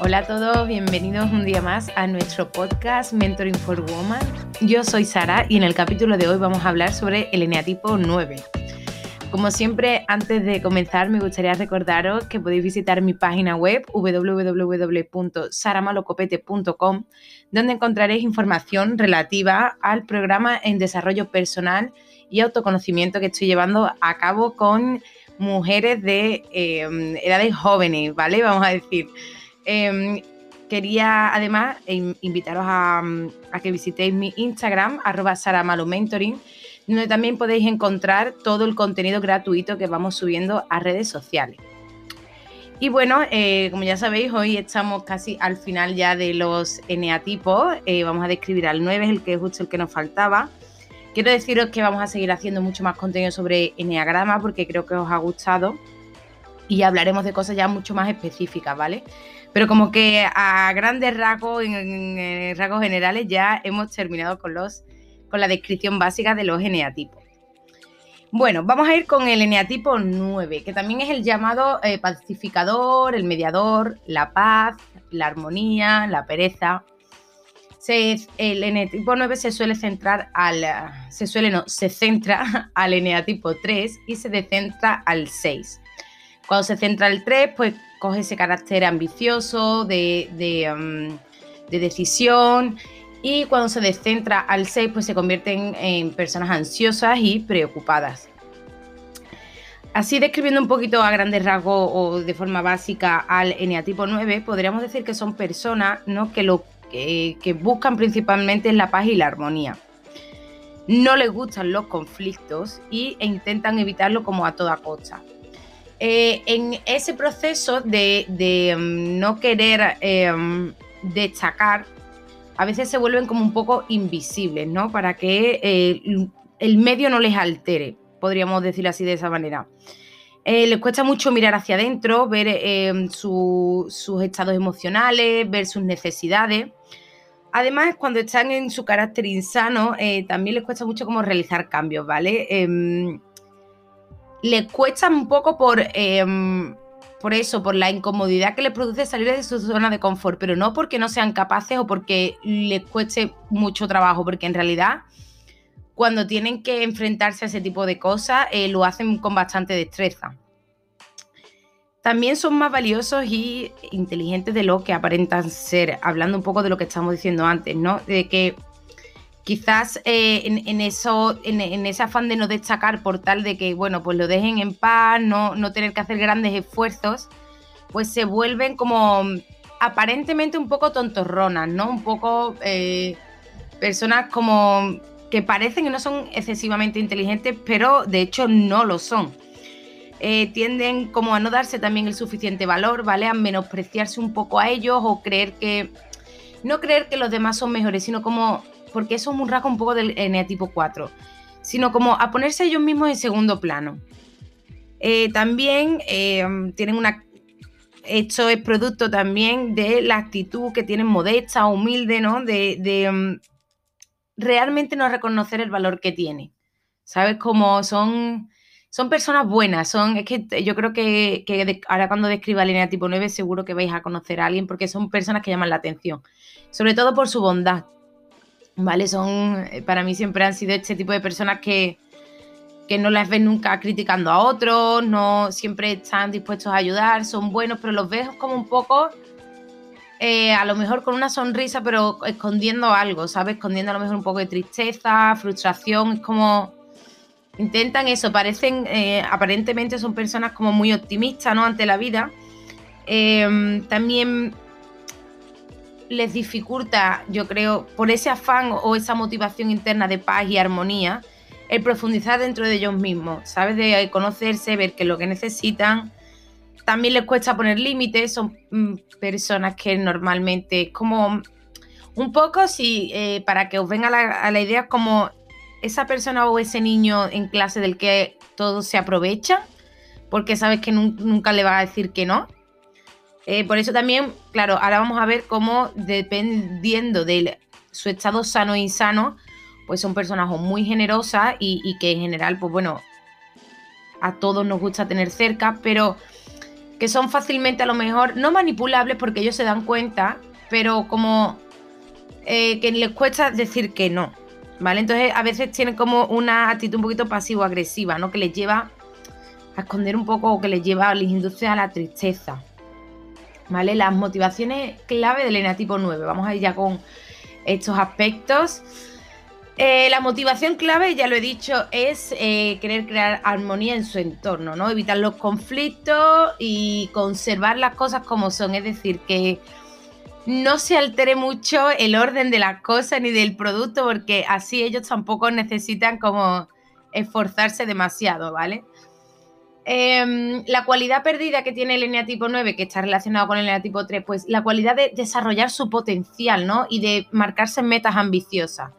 Hola a todos, bienvenidos un día más a nuestro podcast Mentoring for Woman. Yo soy Sara y en el capítulo de hoy vamos a hablar sobre el eneatipo 9. Como siempre, antes de comenzar, me gustaría recordaros que podéis visitar mi página web www.saramalocopete.com, donde encontraréis información relativa al programa en desarrollo personal y autoconocimiento que estoy llevando a cabo con mujeres de eh, edades jóvenes, ¿vale? Vamos a decir. Em, quería además invitaros a, que visitéis mi Instagram, arroba saramalomentoring, donde también podéis encontrar todo el contenido gratuito que vamos subiendo a redes sociales. Y bueno, eh, como ya sabéis, hoy estamos casi al final ya de los eneatipos. Eh, vamos a describir al 9, es el que es justo el que nos faltaba. Quiero deciros que vamos a seguir haciendo mucho más contenido sobre eneagrama porque creo que os ha gustado y hablaremos de cosas ya mucho más específicas, ¿vale? Pero como que a grandes rasgos, en, rasgos generales, ya hemos terminado con, los, con la descripción básica de los eneatipos. Bueno, vamos a ir con el eneatipo 9, que también es el llamado eh, pacificador, el mediador, la paz, la armonía, la pereza. el eneatipo 9 se suele centrar al. Se suele no, se centra al eneatipo 3 y se descentra al 6. Cuando se centra el 3, pues coge ese carácter ambicioso, de, um, decisión, y cuando se descentra al 6, pues se convierten en personas ansiosas y preocupadas. Así describiendo un poquito a grandes rasgos o de forma básica al eneatipo 9, podríamos decir que son personas ¿no? que lo que, que buscan principalmente es la paz y la armonía. No les gustan los conflictos y, e intentan evitarlo como a toda costa. Eh, en ese proceso de, mm, no querer em, destacar, a veces se vuelven como un poco invisibles, ¿no? Para que eh, el medio no les altere, podríamos decirlo así de esa manera. Eh, les cuesta mucho mirar hacia adentro, ver em, sus estados emocionales, ver sus necesidades. Además, cuando están en su carácter insano, también les cuesta mucho como realizar cambios, ¿vale? Les cuesta un poco por, em, por eso, por la incomodidad que les produce salir de su zona de confort, pero no porque no sean capaces o porque les cueste mucho trabajo, porque en realidad cuando tienen que enfrentarse a ese tipo de cosas eh, lo hacen con bastante destreza. También son más valiosos y inteligentes de lo que aparentan ser, hablando un poco de lo que estamos diciendo antes, ¿no? De que quizás eh, en, eso, en, ese afán de no destacar por tal de que, bueno, pues lo dejen en paz, no, no tener que hacer grandes esfuerzos, pues se vuelven como aparentemente un poco tontorronas, ¿no? Un poco eh, personas como que parecen que no son excesivamente inteligentes, pero de hecho no lo son. Eh, tienden como a no darse también el suficiente valor, ¿vale? A menospreciarse un poco a ellos o creer que... No creer que los demás son mejores, sino como porque eso es un rasgo un poco del eneatipo 4, sino como a ponerse ellos mismos en segundo plano. Eh, también eh, tienen una... Esto es producto también de la actitud que tienen modesta, humilde, ¿no? De, mm, realmente no reconocer el valor que tiene. ¿Sabes? Como son, son personas buenas, son, es que yo creo que, ahora cuando describa el eneatipo 9 seguro que vais a conocer a alguien porque son personas que llaman la atención, sobre todo por su bondad, ¿vale? Son, eh, para mí siempre han sido este tipo de personas que, que no las ves nunca criticando a otros, no siempre están dispuestos a ayudar, son buenos, pero los ves como un poco, eh, a lo mejor con una sonrisa, pero escondiendo algo, ¿sabes? Escondiendo a lo mejor un poco de tristeza, frustración, es como... Intentan eso, parecen, eh, aparentemente son personas como muy optimistas, ¿no? Ante la vida. también les dificulta, yo creo, por ese afán o esa motivación interna de paz y armonía, el profundizar dentro de ellos mismos, ¿sabes? De conocerse, ver qué es lo que necesitan. También les cuesta poner límites, son mm, personas que normalmente, como un poco, si eh, para que os venga a la, idea, como esa persona o ese niño en clase del que todos se aprovechan, porque sabes que nunca le va a decir que no, eh, por eso también, claro, ahora vamos a ver cómo dependiendo de su estado sano e insano, pues son personas muy generosas y, que en general, pues bueno, a todos nos gusta tener cerca, pero que son fácilmente a lo mejor no manipulables porque ellos se dan cuenta, pero como eh, que les cuesta decir que no, ¿vale? Entonces a veces tienen como una actitud un poquito pasivo-agresiva, ¿no? Que les lleva a esconder un poco o que les lleva, les induce a la tristeza, ¿vale? Las motivaciones clave del eneatipo 9, vamos a ir ya con estos aspectos. Eh, la motivación clave, ya lo he dicho, es eh, querer crear armonía en su entorno, ¿no? Evitar los conflictos y conservar las cosas como son. Es decir, que no se altere mucho el orden de las cosas ni del producto, porque así ellos tampoco necesitan como esforzarse demasiado, ¿vale? Em, la cualidad perdida que tiene el eneatipo 9, que está relacionado con el eneatipo 3, pues la cualidad de desarrollar su potencial, ¿no? Y de marcarse metas ambiciosas.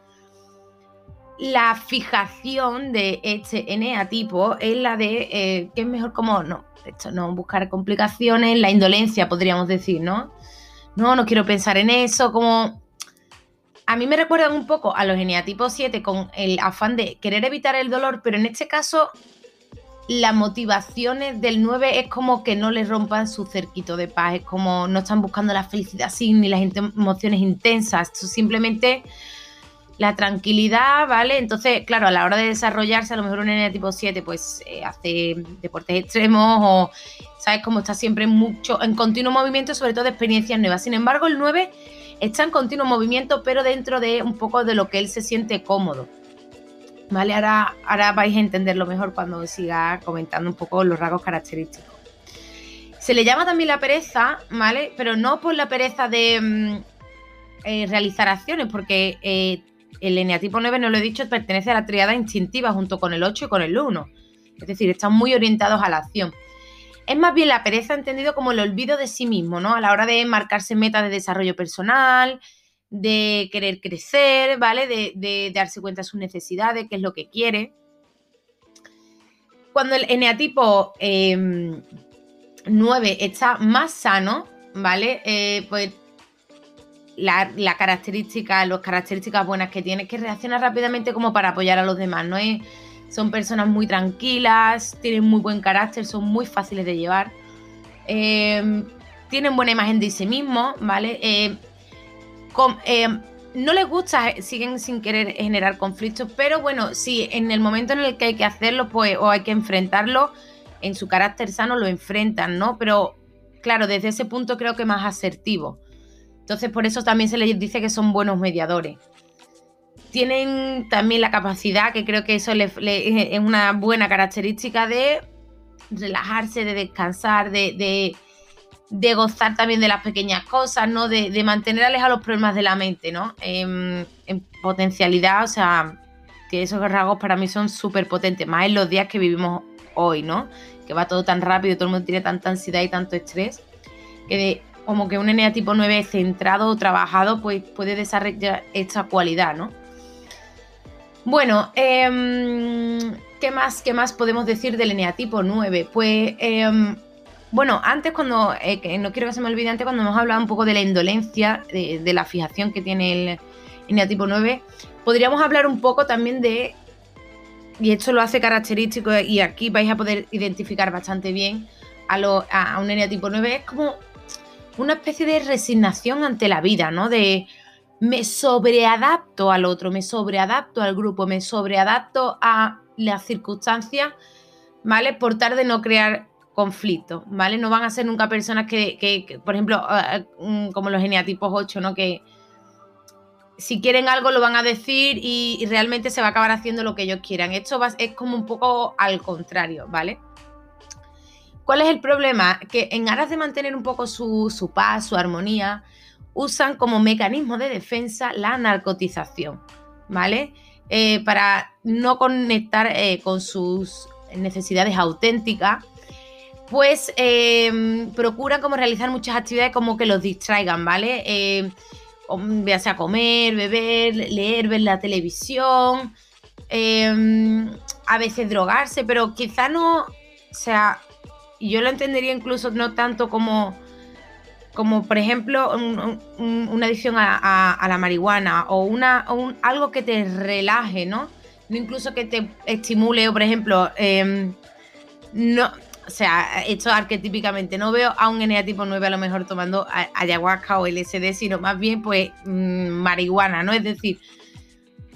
La fijación de este eneatipo es la de eh, que es mejor como, no, esto no buscar complicaciones, la indolencia, podríamos decir, ¿no? No, no quiero pensar en eso, como a mí me recuerdan un poco a los eneatipos 7 con el afán de querer evitar el dolor, pero en este caso las motivaciones del 9 es como que no le rompan su cerquito de paz, es como no están buscando la felicidad sin ni las emociones intensas, simplemente la tranquilidad, ¿vale? Entonces, claro, a la hora de desarrollarse, a lo mejor un nene tipo 7 pues eh, hace deportes extremos o, ¿sabes? Como está siempre mucho, en continuo movimiento, sobre todo experiencias nuevas. Sin embargo, el 9 está en continuo movimiento, pero dentro de un poco de lo que él se siente cómodo. ¿Vale? Ahora, ahora vais a entenderlo mejor cuando siga comentando un poco los rasgos característicos. Se le llama también la pereza, ¿vale? Pero no por la pereza de mm, eh, realizar acciones, porque eh, el eneatipo 9, no lo he dicho, pertenece a la triada instintiva junto con el 8 y con el 1. Es decir, están muy orientados a la acción. Es más bien la pereza entendido como el olvido de sí mismo, ¿no? A la hora de marcarse metas de desarrollo personal, de querer crecer, ¿vale? De, darse cuenta de sus necesidades, qué es lo que quiere. Cuando el eneatipo 9 em, está más sano, ¿vale? Eh, pues la, característica, las características buenas que tiene es que reacciona rápidamente como para apoyar a los demás, ¿no? Es, son personas muy tranquilas, tienen muy buen carácter, son muy fáciles de llevar, em, tienen buena imagen de sí mismos, ¿vale? Eh, eh, no les gusta, siguen sin querer generar conflictos, pero bueno, si en el momento en el que hay que hacerlo, pues, o hay que enfrentarlo, en su carácter sano lo enfrentan, ¿no? Pero claro, desde ese punto creo que más asertivo. Entonces, por eso también se les dice que son buenos mediadores. Tienen también la capacidad, que creo que eso es una buena característica de relajarse, de descansar, de de gozar también de las pequeñas cosas, ¿no? De, de mantener alejados los problemas de la mente, ¿no? En, potencialidad, o sea, que esos rasgos para mí son súper potentes, más en los días que vivimos hoy, ¿no? Que va todo tan rápido, todo el mundo tiene tanta ansiedad y tanto estrés, que como que un NEA tipo 9 centrado o trabajado, pues puede desarrollar esta cualidad, ¿no? Bueno, em, ¿qué, más, ¿qué más podemos decir del eneatipo 9? Pues em, bueno, antes cuando, eh, no quiero que se me olvide, antes cuando hemos hablado un poco de la indolencia, de, la fijación que tiene el, eneatipo 9, podríamos hablar un poco también de, y esto lo hace característico y aquí vais a poder identificar bastante bien a, un eneatipo 9, es como una especie de resignación ante la vida, ¿no? De me sobreadapto al otro, me sobreadapto al grupo, me sobreadapto a las circunstancias, ¿vale? Por tal de no crear conflicto, ¿vale? No van a ser nunca personas que, por ejemplo, mm, como los geniatipos 8, ¿no? Que si quieren algo lo van a decir y, realmente se va a acabar haciendo lo que ellos quieran. Esto es como un poco al contrario, ¿vale? ¿Cuál es el problema? Que en aras de mantener un poco su, paz, su armonía, usan como mecanismo de defensa la narcotización, ¿vale? Eh, para no conectar eh, con sus necesidades auténticas pues eh, procuran como realizar muchas actividades como que los distraigan, ¿vale? Eh, ya sea comer, beber, leer, ver la televisión, em, a veces drogarse, pero quizá no, o sea, yo lo entendería incluso no tanto como, como por ejemplo, una adicción a, la marihuana o, una, algo que te relaje, ¿no? No incluso que te estimule o, por ejemplo, em, no, o sea, esto arquetípicamente no veo a un eneatipo 9 a lo mejor tomando ayahuasca o LSD, sino más bien pues mm, marihuana, ¿no? Es decir,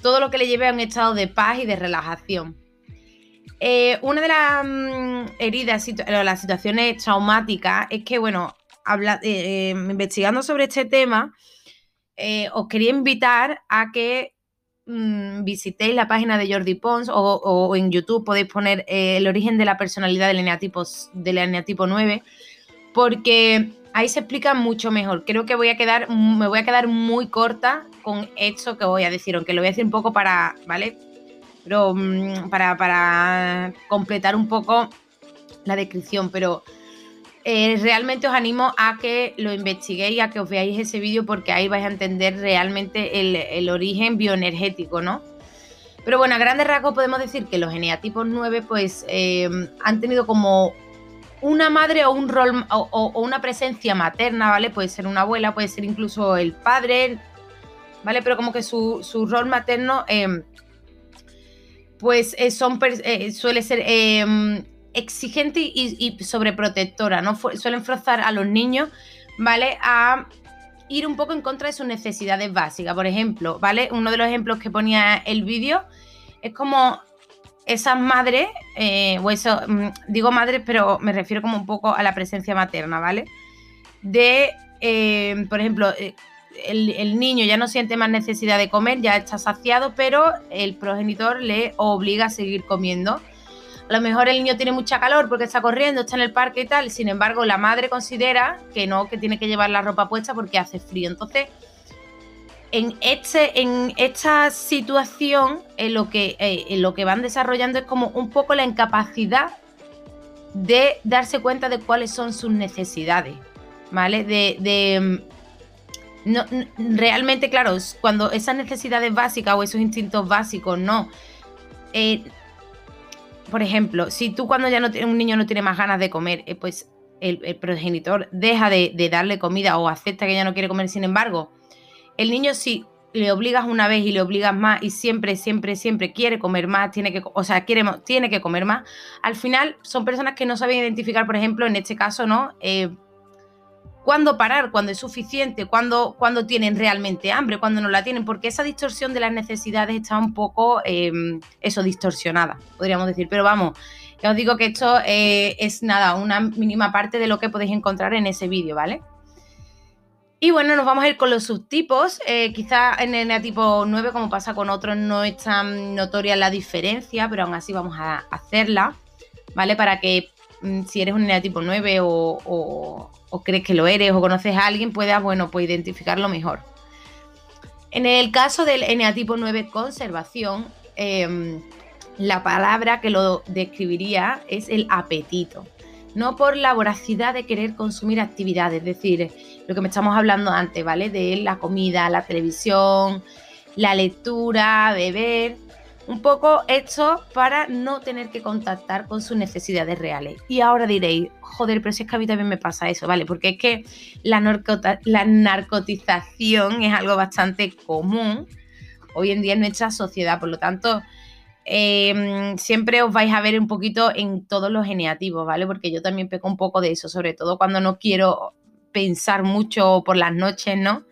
todo lo que le lleve a un estado de paz y de relajación. Eh, una de las mm, heridas, las situaciones traumáticas es que, bueno, habla, eh, investigando sobre este tema, os quería invitar a que Mm, visitéis la página de Jordi Pons o, en YouTube podéis poner eh, el origen de la personalidad del eneatipo, del eneatipo 9, porque ahí se explica mucho mejor. Creo que voy a quedar, me voy a quedar muy corta con esto que voy a decir, aunque lo voy a decir un poco para, ¿vale? Pero mm, para, para completar un poco la descripción, pero eh, realmente os animo a que lo investiguéis, a que os veáis ese vídeo porque ahí vais a entender realmente el, origen bioenergético, ¿no? Pero bueno, a grandes rasgos podemos decir que los eneatipos 9 pues eh, han tenido como una madre o un rol o, una presencia materna, ¿vale? Puede ser una abuela, puede ser incluso el padre, ¿vale? Pero como que su, rol materno eh, pues son, suele ser exigente y, sobreprotectora, ¿no? Suelen forzar a los niños, ¿vale? A ir un poco en contra de sus necesidades básicas. Por ejemplo, ¿vale? Uno de los ejemplos que ponía el vídeo es como esas madres, eh, o eso, mm, digo madres, pero me refiero como un poco a la presencia materna, ¿vale? De, eh, por ejemplo, eh, el, el, niño ya no siente más necesidad de comer, ya está saciado, pero el progenitor le obliga a seguir comiendo a lo mejor el niño tiene mucha calor porque está corriendo, está en el parque y tal, sin embargo la madre considera que no, que tiene que llevar la ropa puesta porque hace frío. Entonces, en, este, en esta situación, en lo, que, eh, en lo que van desarrollando es como un poco la incapacidad de darse cuenta de cuáles son sus necesidades, ¿vale? De, mm, no, realmente, claro, cuando esas necesidades básicas o esos instintos básicos no, eh, por ejemplo, si tú cuando ya no un niño no tiene más ganas de comer, eh, pues el, progenitor deja de, darle comida o acepta que ya no quiere comer, sin embargo, el niño si le obligas una vez y le obligas más y siempre, siempre, siempre quiere comer más, tiene que, o sea, quiere, tiene que comer más, al final son personas que no saben identificar, por ejemplo, en este caso, ¿no? Eh, cuándo parar, cuándo es suficiente, cuándo, cuando tienen realmente hambre, cuándo no la tienen, porque esa distorsión de las necesidades está un poco, em, eso, distorsionada, podríamos decir. Pero vamos, ya os digo que esto eh, es nada, una mínima parte de lo que podéis encontrar en ese vídeo, ¿vale? Y bueno, nos vamos a ir con los subtipos. Eh, quizá en el neatipo 9, como pasa con otros, no es tan notoria la diferencia, pero aún así vamos a hacerla, ¿vale? Para que si eres un neatipo 9 o, o crees que lo eres o conoces a alguien, puedas, bueno, pues identificarlo mejor. En el caso del eneatipo 9 conservación, em, la palabra que lo describiría es el apetito, no por la voracidad de querer consumir actividades, es decir, lo que me estamos hablando antes, ¿vale? De la comida, la televisión, la lectura, beber, un poco hecho para no tener que contactar con sus necesidades reales. Y ahora diréis, joder, pero si es que a mí también me pasa eso, ¿vale? Porque es que la, narcotización es algo bastante común hoy en día en nuestra sociedad, por lo tanto, em, siempre os vais a ver un poquito en todos los geneativos, ¿vale? Porque yo también peco un poco de eso, sobre todo cuando no quiero pensar mucho por las noches, ¿no?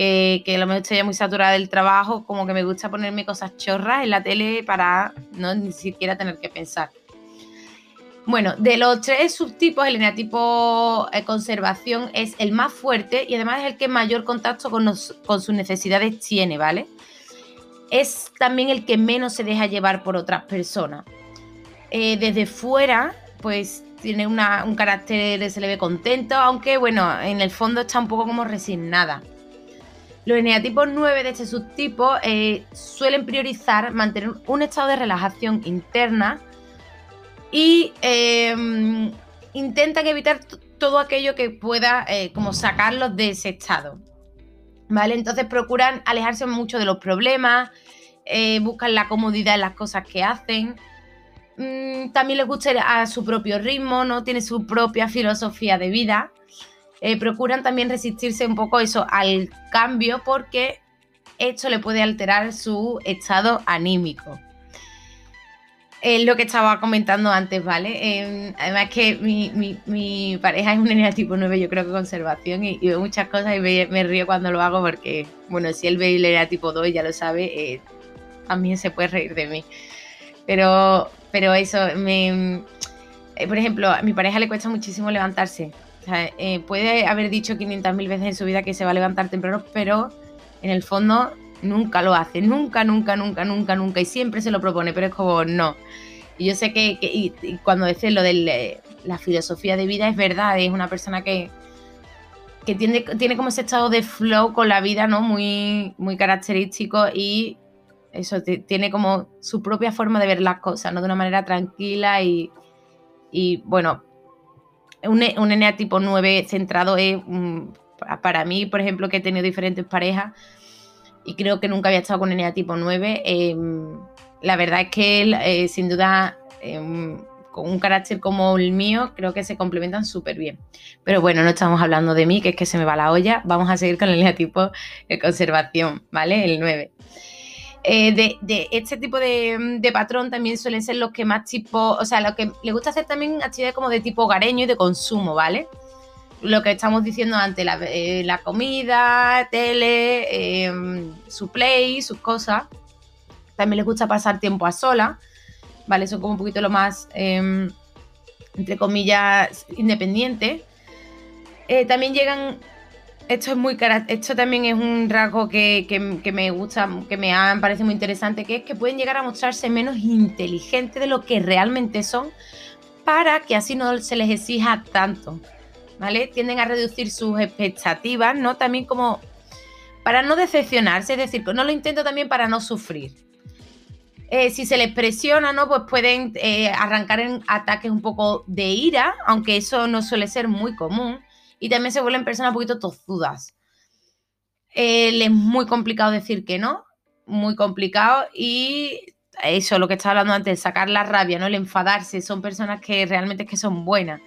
Que, que a lo mejor estoy muy saturada del trabajo, como que me gusta ponerme cosas chorras en la tele para no ni siquiera tener que pensar. Bueno, de los tres subtipos, el eneatipo eh, conservación es el más fuerte y además es el que mayor contacto con, sus necesidades tiene, ¿vale? Es también el que menos se deja llevar por otras personas. Eh, desde fuera, pues tiene un carácter, se le ve contento, aunque bueno, en el fondo está un poco como resignada. Los eneatipos 9 de este subtipo eh, suelen priorizar mantener un estado de relajación interna y em, intentan evitar todo aquello que pueda eh, como sacarlos de ese estado. ¿Vale? Entonces procuran alejarse mucho de los problemas, eh, buscan la comodidad en las cosas que hacen. Mm, también les gusta ir a su propio ritmo, ¿no? Tiene su propia filosofía de vida. Eh, procuran también resistirse un poco eso al cambio porque esto le puede alterar su estado anímico. es lo que estaba comentando antes, ¿vale? Eh, además que mi, pareja es un eneatipo 9, yo creo que conservación, y, veo muchas cosas y me, río cuando lo hago porque, bueno, si él ve el eneatipo 2 ya lo sabe, eh, también se puede reír de mí. Pero, pero eso, me, eh, por ejemplo, a mi pareja le cuesta muchísimo levantarse. Puede haber dicho 500.000 veces en su vida que se va a levantar temprano, pero en el fondo nunca lo hace, nunca, nunca, nunca, nunca, nunca, y siempre se lo propone, pero es como no. Y yo sé que, cuando dices lo de la filosofía de vida, es verdad, es una persona que, que tiene, tiene como ese estado de flow con la vida, ¿no? Muy, muy característico y eso, tiene como su propia forma de ver las cosas, ¿no? De una manera tranquila y bueno, un, un tipo 9 centrado es, para mí, por ejemplo, que he tenido diferentes parejas, y creo que nunca había estado con Enea tipo 9. Em, la verdad es que eh, sin duda, em, con un carácter como el mío, creo que se complementan súper bien. Pero bueno, no estamos hablando de mí, que es que se me va la olla. Vamos a seguir con el Enea tipo de conservación, ¿vale? El 9. Eh, de, este tipo de, de, patrón también suelen ser los que más tipo, o sea, lo que le gusta hacer también actividades como de tipo hogareño y de consumo, ¿vale? lo que estamos diciendo antes, la, eh, comida, tele, em, su play, sus cosas. También les gusta pasar tiempo a sola, ¿vale? Son como un poquito lo más, em, entre comillas, independiente. Eh, también llegan, esto es muy esto también es un rasgo que, que, me gusta, que me parece muy interesante, que es que pueden llegar a mostrarse menos inteligentes de lo que realmente son para que así no se les exija tanto. ¿vale? Tienden a reducir sus expectativas, ¿no? También como para no decepcionarse, es decir, no lo intento también para no sufrir. Eh, si se les presiona, ¿no? Pues pueden eh, arrancar en ataques un poco de ira, aunque eso no suele ser muy común. Y también se vuelven personas un poquito tozudas. Eh, es muy complicado decir que no, muy complicado. Y eso, lo que estaba hablando antes, sacar la rabia, ¿no? El enfadarse, son personas que realmente que son buenas.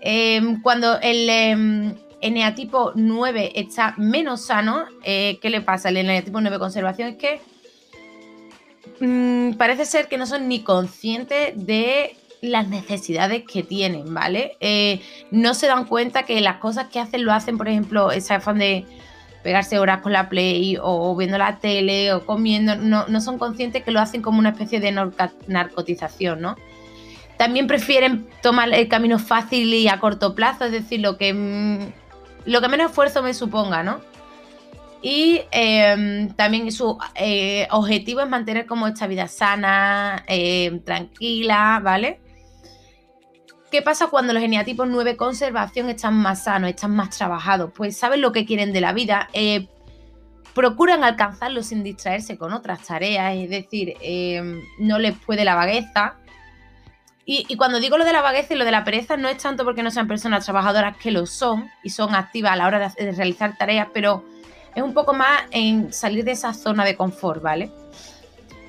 Em, cuando el em, eneatipo 9 está menos sano, eh, ¿qué le pasa? El eneatipo 9 conservación es que mm, parece ser que no son ni conscientes de las necesidades que tienen, ¿vale? Eh, no se dan cuenta que las cosas que hacen lo hacen, por ejemplo, esa afán de pegarse horas con la play o, viendo la tele o comiendo, no, no, son conscientes que lo hacen como una especie de narcotización, ¿no? También prefieren tomar el camino fácil y a corto plazo, es decir, lo que, mm, lo que menos esfuerzo me suponga, ¿no? Y em, también su eh, objetivo es mantener como esta vida sana, em, tranquila, ¿vale? ¿Qué pasa cuando los geniatipos 9 conservación están más sanos, están más trabajados? Pues saben lo que quieren de la vida, eh, procuran alcanzarlo sin distraerse con otras tareas, es decir, em, no les puede la vagueza, y, cuando digo lo de la vagueza y lo de la pereza, no es tanto porque no sean personas trabajadoras que lo son y son activas a la hora de, realizar tareas, pero es un poco más en salir de esa zona de confort, ¿vale?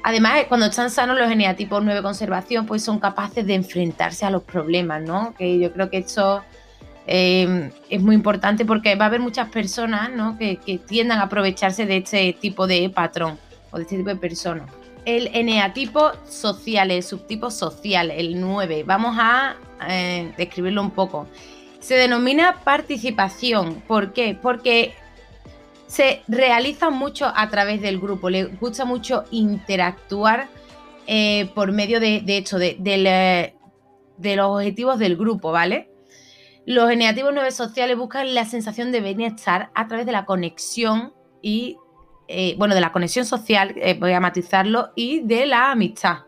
Además, cuando están sanos los eneatipos 9 conservación, pues son capaces de enfrentarse a los problemas, ¿no? Que yo creo que esto eh, es muy importante porque va a haber muchas personas, ¿no? Que, que tiendan a aprovecharse de este tipo de patrón o de este tipo de personas el eneatipo social, el subtipo social, el 9. Vamos a eh, describirlo un poco. Se denomina participación. ¿Por qué? Porque se realiza mucho a través del grupo. Le gusta mucho interactuar eh, por medio de, de, de, los objetivos del grupo, ¿vale? Los eneativos 9 sociales buscan la sensación de bienestar a través de la conexión y eh, bueno, de la conexión social, eh, voy a matizarlo, y de la amistad.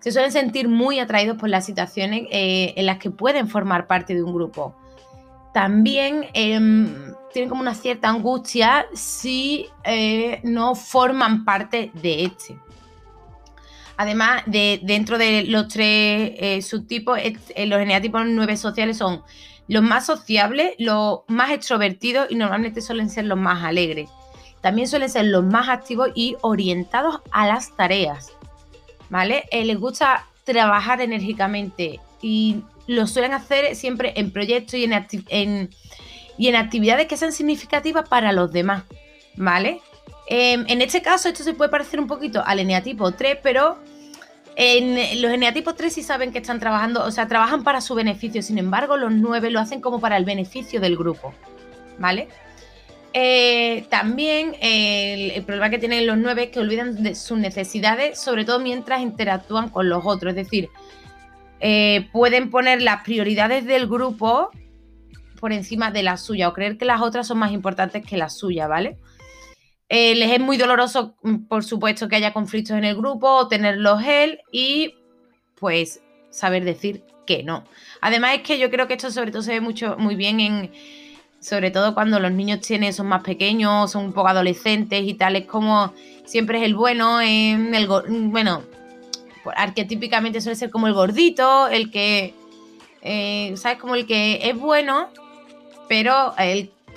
Se suelen sentir muy atraídos por las situaciones eh, en las que pueden formar parte de un grupo. También em, tienen como una cierta angustia si no forman parte de este. Además, de, dentro de los tres subtipos, los eneatipos nueve sociales son los más sociables, los más extrovertidos y normalmente suelen ser los más alegres también suelen ser los más activos y orientados a las tareas. ¿Vale? Eh, les gusta trabajar enérgicamente y lo suelen hacer siempre en proyectos y en, y en actividades que sean significativas para los demás. ¿Vale? Em, en este caso, esto se puede parecer un poquito al eneatipo 3, pero los eneatipos 3 sí saben que están trabajando, o sea, trabajan para su beneficio, sin embargo, los 9 lo hacen como para el beneficio del grupo, ¿vale? Eh, también el, problema que tienen los 9 es que olvidan de sus necesidades, sobre todo mientras interactúan con los otros, es decir, eh, pueden poner las prioridades del grupo por encima de la suya o creer que las otras son más importantes que la suya, ¿vale? Eh, les es muy doloroso, mm, por supuesto, que haya conflictos en el grupo o tenerlos él y pues saber decir que no. Además es que yo creo que esto sobre todo se ve mucho, muy bien en, sobre todo cuando los niños tienen, son más pequeños, son un poco adolescentes y tal, es como siempre es el bueno, en el, bueno, arquetípicamente suele ser como el gordito, el que, eh, ¿sabes? Como el que es bueno, pero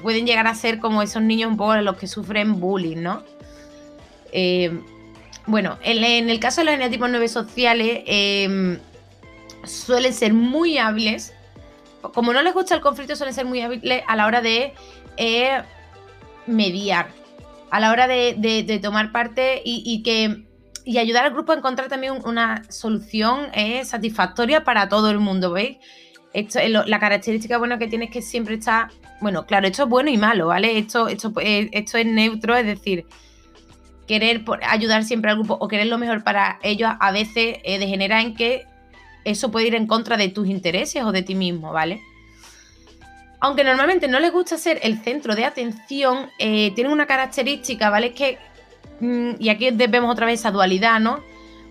pueden llegar a ser como esos niños un poco los que sufren bullying, ¿no? Eh, bueno, en, el caso de los genetipos 9 sociales, em, suelen ser muy hábiles. Como no les gusta el conflicto, suelen ser muy hábiles a la hora de eh, mediar, a la hora de, tomar parte y, que y ayudar al grupo a encontrar también una solución satisfactoria para todo el mundo, ¿veis? La característica buena que tiene es que siempre está bueno, claro, esto es bueno y malo, ¿vale? Esto, esto, eh, esto es neutro, es decir, querer ayudar siempre al grupo o querer lo mejor para ellos a veces eh, degenera en que eso puede ir en contra de tus intereses o de ti mismo, ¿vale? Aunque normalmente no les gusta ser el centro de atención, eh, tienen una característica, ¿vale? Es que, y aquí vemos otra vez esa dualidad, ¿no?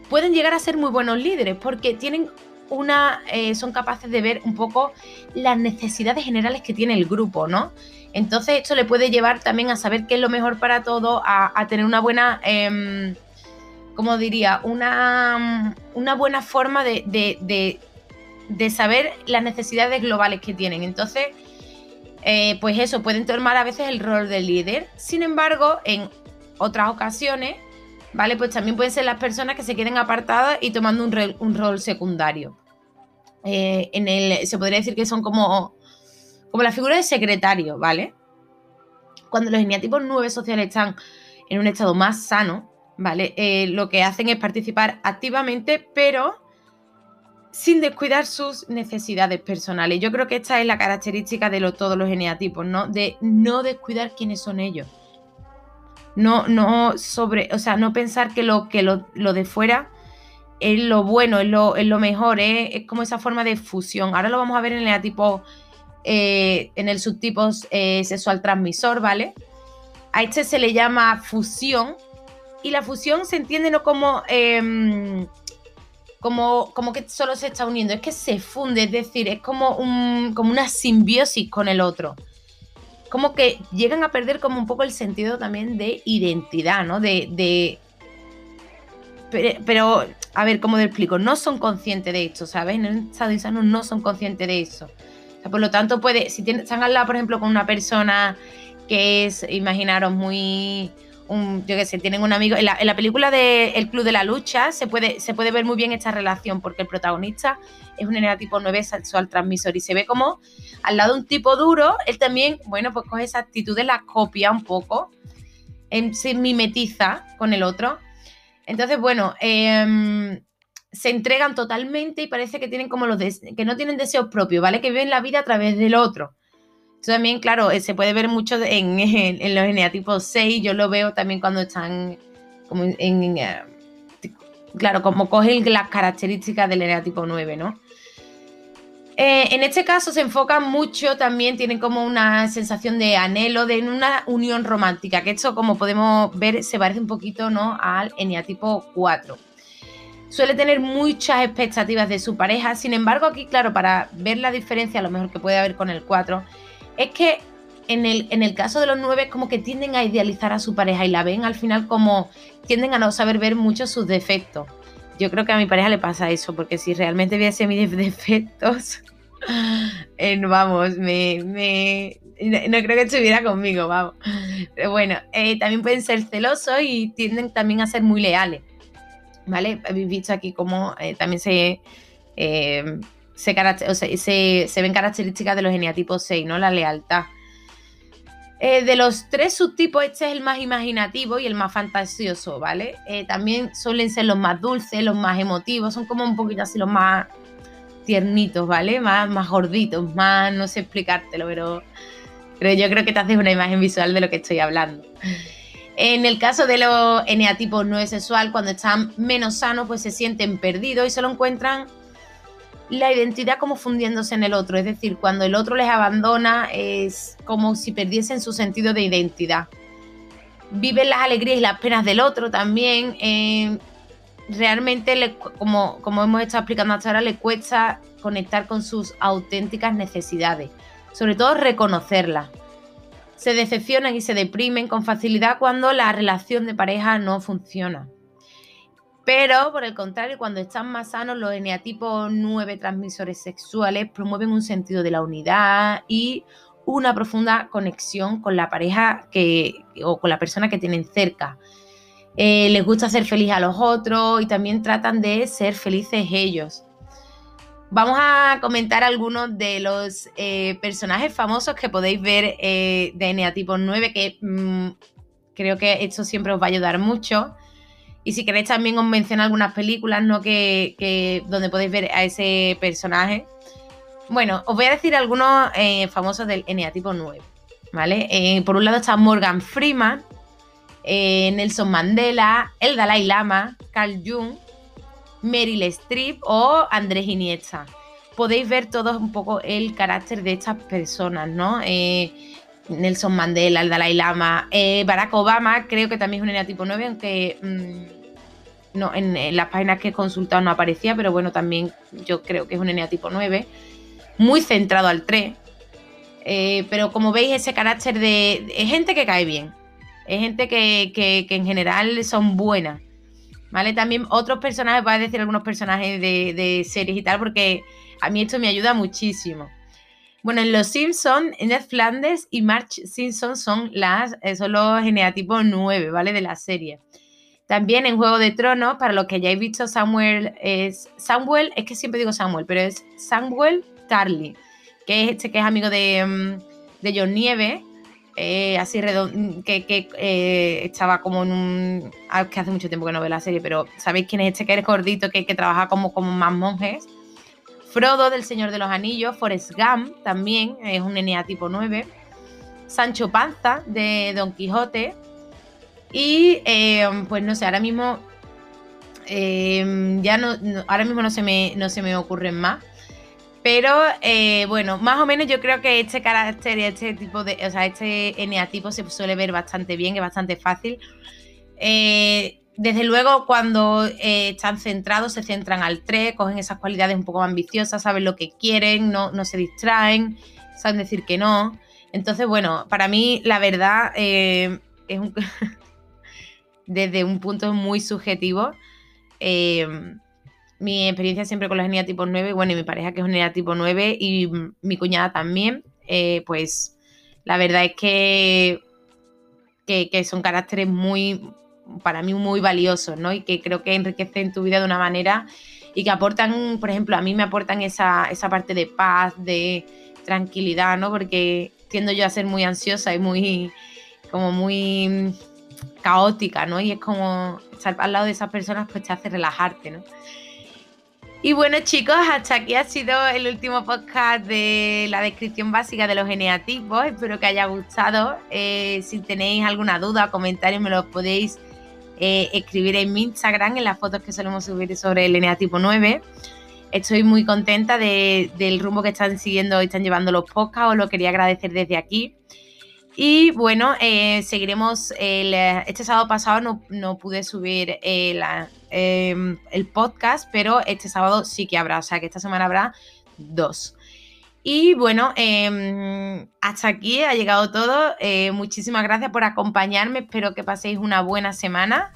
Pueden llegar a ser muy buenos líderes porque tienen una, eh, son capaces de ver un poco las necesidades generales que tiene el grupo, ¿no? Entonces esto le puede llevar también a saber qué es lo mejor para todo, a, tener una buena, eh, ¿cómo diría? Una, una buena forma de, saber las necesidades globales que tienen. Entonces, eh, pues eso, pueden tomar a veces el rol de líder. Sin embargo, en otras ocasiones, ¿vale? Pues también pueden ser las personas que se queden apartadas y tomando un, rol secundario. Eh, en el, se podría decir que son como, como la figura de secretario, ¿vale? Cuando los eneatipos 9 sociales están en un estado más sano, ¿vale? Eh, lo que hacen es participar activamente, pero sin descuidar sus necesidades personales. Yo creo que esta es la característica de todos los eneatipos, ¿no? De no descuidar quiénes son ellos no, no sobre, o sea, no pensar que lo, que lo, de fuera es lo bueno, es lo, es lo mejor, es como esa forma de fusión. Ahora lo vamos a ver en el tipo, eh, en el subtipo eh, sexual transmisor, ¿vale? A este se le llama fusión y la fusión se entiende no como, em, como, como que solo se está uniendo, es que se funde, es decir, es como, un, como una simbiosis con el otro como que llegan a perder como un poco el sentido también de identidad, ¿no? De, pero, a ver, ¿cómo te explico? No son conscientes de esto, ¿sabes? En el estado insano no son conscientes de eso. por lo tanto, puede, si están al lado, por ejemplo, con una persona que es, imaginaros, muy yo qué sé, tienen un amigo. En la, película de El Club de la Lucha se puede, se puede ver muy bien esta relación, porque el protagonista es un tipo 9 sexual transmisor y se ve como al lado de un tipo duro, él también, bueno, pues coge esa actitud de la copia un poco, se mimetiza con el otro. Entonces, bueno, em, se entregan totalmente y parece que tienen como los que no tienen deseos propios, ¿vale? Que viven la vida a través del otro también, claro, eh, se puede ver mucho en, los eneatipos 6. Yo lo veo también cuando están como en. Eh, claro, como cogen las características del eneatipo 9, ¿no? Eh, en este caso se enfocan mucho, también tienen como una sensación de anhelo de una unión romántica, que esto como podemos ver se parece un poquito ¿no? al eneatipo 4. Suele tener muchas expectativas de su pareja, sin embargo aquí, claro, para ver la diferencia a lo mejor que puede haber con el 4, es que en el, en el caso de los nueve es como que tienden a idealizar a su pareja y la ven al final como tienden a no saber ver mucho sus defectos. Yo creo que a mi pareja le pasa eso, porque si realmente viese mis defectos, vamos, me, no, creo que estuviera conmigo, vamos. Pero bueno, eh, también pueden ser celosos y tienden también a ser muy leales. ¿Vale? Habéis visto aquí cómo eh, también se, eh, se, ven características de los geniatipos 6, ¿no? La lealtad. Eh, de los tres subtipos, este es el más imaginativo y el más fantasioso, ¿vale? Eh, también suelen ser los más dulces, los más emotivos, son como un poquito así los más tiernitos, ¿vale? Más, más gorditos, más, no sé explicártelo, pero, pero yo creo que te haces una imagen visual de lo que estoy hablando. En el caso de los eneatipos no sexual, cuando están menos sanos, pues se sienten perdidos y solo encuentran la identidad como fundiéndose en el otro. Es decir, cuando el otro les abandona es como si perdiesen su sentido de identidad. Viven las alegrías y las penas del otro también. Eh, realmente, como, como hemos estado explicando hasta ahora, le cuesta conectar con sus auténticas necesidades. Sobre todo reconocerlas. Se decepcionan y se deprimen con facilidad cuando la relación de pareja no funciona. Pero, por el contrario, cuando están más sanos, los eneatipos 9 transmisores sexuales promueven un sentido de la unidad y una profunda conexión con la pareja que, o con la persona que tienen cerca. Eh, les gusta ser feliz a los otros y también tratan de ser felices ellos. Vamos a comentar algunos de los eh, personajes famosos que podéis ver eh, de Eneatipo 9, que mm, creo que esto siempre os va a ayudar mucho. Y si queréis también os menciono algunas películas, ¿no? Que, donde podéis ver a ese personaje. Bueno, os voy a decir algunos eh, famosos del eneatipo 9. ¿Vale? Eh, por un lado está Morgan Freeman, eh, Nelson Mandela, el Dalai Lama, Carl Jung, Meryl Streep o Andrés Iniesta. Podéis ver todos un poco el carácter de estas personas, ¿no? Nelson Mandela, el Dalai Lama, Barack Obama, creo que también es un eneatipo 9, aunque mm, no, en, las páginas que he consultado no aparecía, pero bueno, también yo creo que es un eneatipo 9, muy centrado al 3. Eh, pero como veis, ese carácter de. Es gente que cae bien. Es gente que, en general son buenas. ¿Vale? También otros personajes, voy a decir algunos personajes de, series y tal, porque a mí esto me ayuda muchísimo. Bueno, en Los Simpsons, Ned Flanders y March Simpson son, las, eh, son los eneatipos 9, ¿vale? De la serie. También en Juego de Tronos, para los que hayáis visto, Samuel es. Samuel, es que siempre digo Samuel, pero es Samuel Tarly, que es este que es amigo de, mm, de John Nieve, eh, así redondo, que, eh, estaba como en un. Ah, que hace mucho tiempo que no veo la serie, pero ¿sabéis quién es este que es gordito, que, que trabaja como, como más monjes? Frodo del Señor de los Anillos, Forrest Gump también, es un NA tipo 9. Sancho Panza de Don Quijote, y eh, pues no sé, ahora mismo eh, ya no, ahora mismo no se me, no se me ocurren más. Pero eh, bueno, más o menos yo creo que este carácter y este tipo de, o sea, este eneatipo se suele ver bastante bien, es bastante fácil. Desde luego, cuando están centrados, se centran al 3, cogen esas cualidades un poco ambiciosas, saben lo que quieren, no, no se distraen, saben decir que no. Entonces, bueno, para mí, la verdad, es un. desde un punto muy subjetivo. Em, mi experiencia siempre con los tipo 9, bueno, y mi pareja que es un tipo 9 y mi cuñada también, eh, pues la verdad es que, que, son caracteres muy, para mí muy valiosos, ¿no? Y que creo que enriquecen tu vida de una manera y que aportan, por ejemplo, a mí me aportan esa, esa parte de paz, de tranquilidad, ¿no? Porque tiendo yo a ser muy ansiosa y muy, como muy caótica, ¿no? Y es como estar al lado de esas personas pues te hace relajarte, ¿no? Y bueno chicos, hasta aquí ha sido el último podcast de la descripción básica de los eneatipos. Espero que haya gustado. Eh, si tenéis alguna duda o comentario me lo podéis eh, escribir en mi Instagram, en las fotos que solemos subir sobre el eneatipo 9. Estoy muy contenta del rumbo que están siguiendo y están llevando los podcasts. Os lo quería agradecer desde aquí. Y bueno, eh, seguiremos. El, este sábado pasado no, pude subir el, em, el, podcast, pero este sábado sí que habrá. O sea que esta semana habrá dos. Y bueno, em, hasta aquí ha llegado todo. Eh, muchísimas gracias por acompañarme. Espero que paséis una buena semana.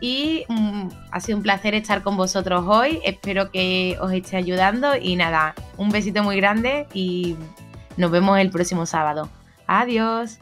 Y mm, ha sido un placer estar con vosotros hoy. Espero que os esté ayudando. Y nada, un besito muy grande y nos vemos el próximo sábado. Adiós.